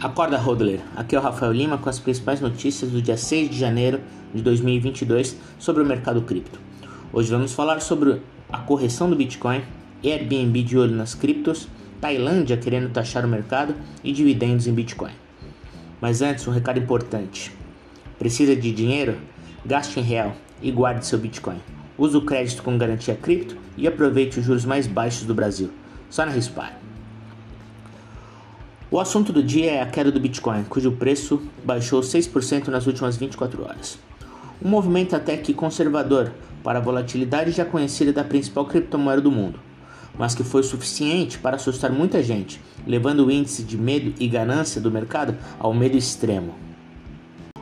Acorda, Rodler. Aqui é o Rafael Lima com as principais notícias do dia 6 de janeiro de 2022 sobre o mercado cripto. Hoje vamos falar sobre a correção do Bitcoin, Airbnb de olho nas criptos, Tailândia querendo taxar o mercado e dividendos em Bitcoin. Mas antes, um recado importante. Precisa de dinheiro? Gaste em real e guarde seu Bitcoin. Use o crédito com garantia cripto e aproveite os juros mais baixos do Brasil. Só na Rispar. O assunto do dia é a queda do Bitcoin, cujo preço baixou 6% nas últimas 24 horas. Um movimento até que conservador para a volatilidade já conhecida da principal criptomoeda do mundo, mas que foi suficiente para assustar muita gente, levando o índice de medo e ganância do mercado ao medo extremo.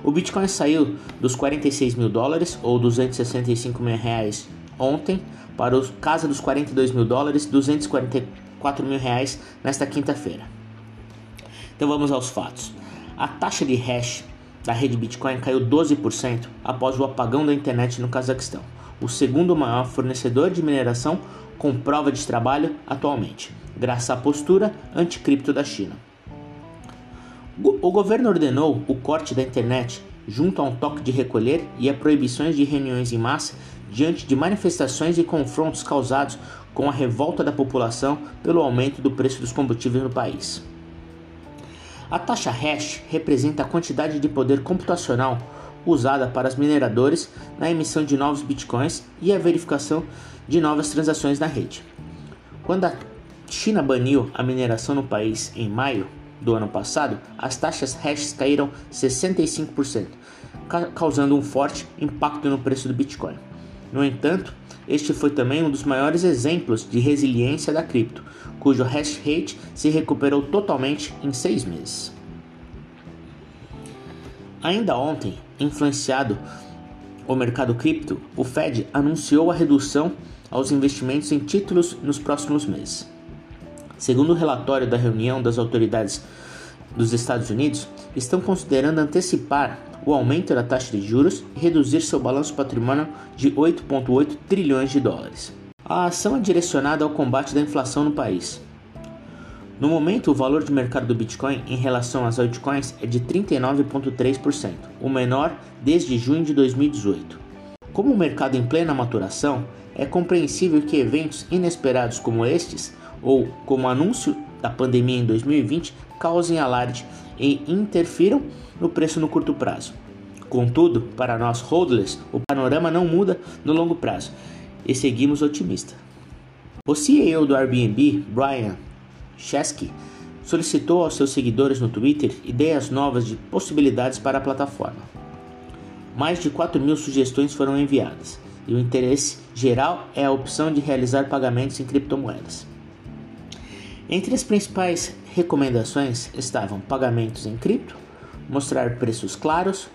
O Bitcoin saiu dos 46 mil dólares ou 265 mil reais ontem para os casa dos 42 mil dólares, 244 mil reais nesta quinta-feira. Então vamos aos fatos. A taxa de hash da rede Bitcoin caiu 12% após o apagão da internet no Cazaquistão, o segundo maior fornecedor de mineração com prova de trabalho atualmente, graças à postura anticripto da China. O governo ordenou o corte da internet junto a um toque de recolher e a proibições de reuniões em massa diante de manifestações e confrontos causados com a revolta da população pelo aumento do preço dos combustíveis no país. A taxa hash representa a quantidade de poder computacional usada para os mineradores na emissão de novos bitcoins e a verificação de novas transações na rede. Quando a China baniu a mineração no país em maio do ano passado, as taxas hash caíram 65%, causando um forte impacto no preço do Bitcoin. No entanto, este foi também um dos maiores exemplos de resiliência da cripto, cujo hash rate se recuperou totalmente em seis meses. Ainda ontem, influenciado o mercado cripto, o Fed anunciou a redução aos investimentos em títulos nos próximos meses. Segundo o relatório da reunião das autoridades dos Estados Unidos, estão considerando antecipar o aumento da taxa de juros e reduzir seu balanço patrimonial de 8,8 trilhões de dólares. A ação é direcionada ao combate da inflação no país. No momento, o valor de mercado do Bitcoin em relação às altcoins é de 39,3%, o menor desde junho de 2018. Como o mercado em plena maturação, é compreensível que eventos inesperados como estes, ou como anúncio da pandemia em 2020, causem alarde e interfiram no preço no curto prazo. Contudo, para nós holders, o panorama não muda no longo prazo e seguimos otimistas. O CEO do Airbnb, Brian Chesky, solicitou aos seus seguidores no Twitter ideias novas de possibilidades para a plataforma. Mais de 4 mil sugestões foram enviadas e o interesse geral é a opção de realizar pagamentos em criptomoedas. Entre as principais recomendações estavam pagamentos em cripto, mostrar preços claros,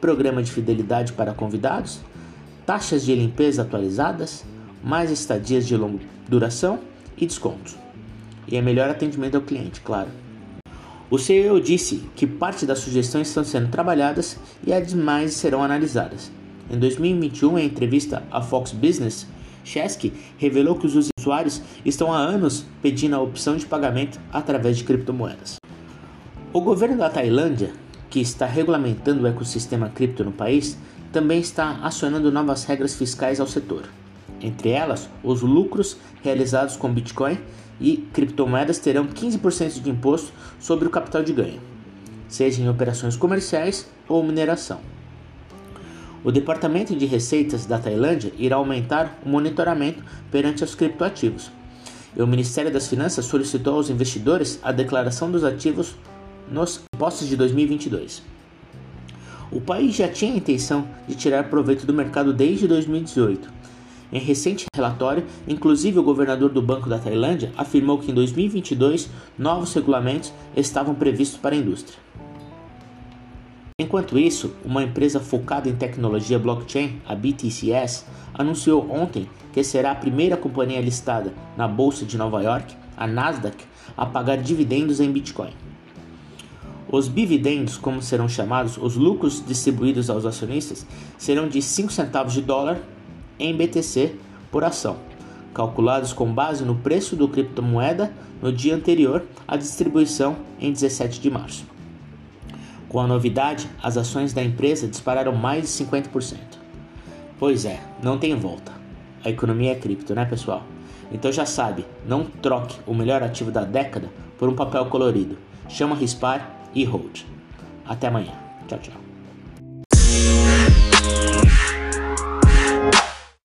programa de fidelidade para convidados, taxas de limpeza atualizadas, mais estadias de longa duração e descontos. E é melhor atendimento ao cliente, claro. O CEO disse que parte das sugestões estão sendo trabalhadas e as demais serão analisadas. Em 2021, em entrevista à Fox Business, Chesky revelou que os usuários estão há anos pedindo a opção de pagamento através de criptomoedas. O governo da Tailândia, que está regulamentando o ecossistema cripto no país, também está acionando novas regras fiscais ao setor. Entre elas, os lucros realizados com Bitcoin e criptomoedas terão 15% de imposto sobre o capital de ganho, seja em operações comerciais ou mineração. O Departamento de Receitas da Tailândia irá aumentar o monitoramento perante os criptoativos. E o Ministério das Finanças solicitou aos investidores a declaração dos ativos nos impostos de 2022. O país já tinha a intenção de tirar proveito do mercado desde 2018. Em recente relatório, inclusive o governador do Banco da Tailândia afirmou que em 2022 novos regulamentos estavam previstos para a indústria. Enquanto isso, uma empresa focada em tecnologia blockchain, a BTCS, anunciou ontem que será a primeira companhia listada na Bolsa de Nova York, a Nasdaq, a pagar dividendos em Bitcoin. Os dividendos, como serão chamados, os lucros distribuídos aos acionistas, serão de 5 centavos de dólar em BTC por ação, calculados com base no preço do criptomoeda no dia anterior à distribuição em 17 de março. Com a novidade, as ações da empresa dispararam mais de 50%. Pois é, não tem volta. A economia é cripto, né, pessoal? Então já sabe, não troque o melhor ativo da década por um papel colorido. Chama Rispar e Hold. Até amanhã. Tchau, tchau.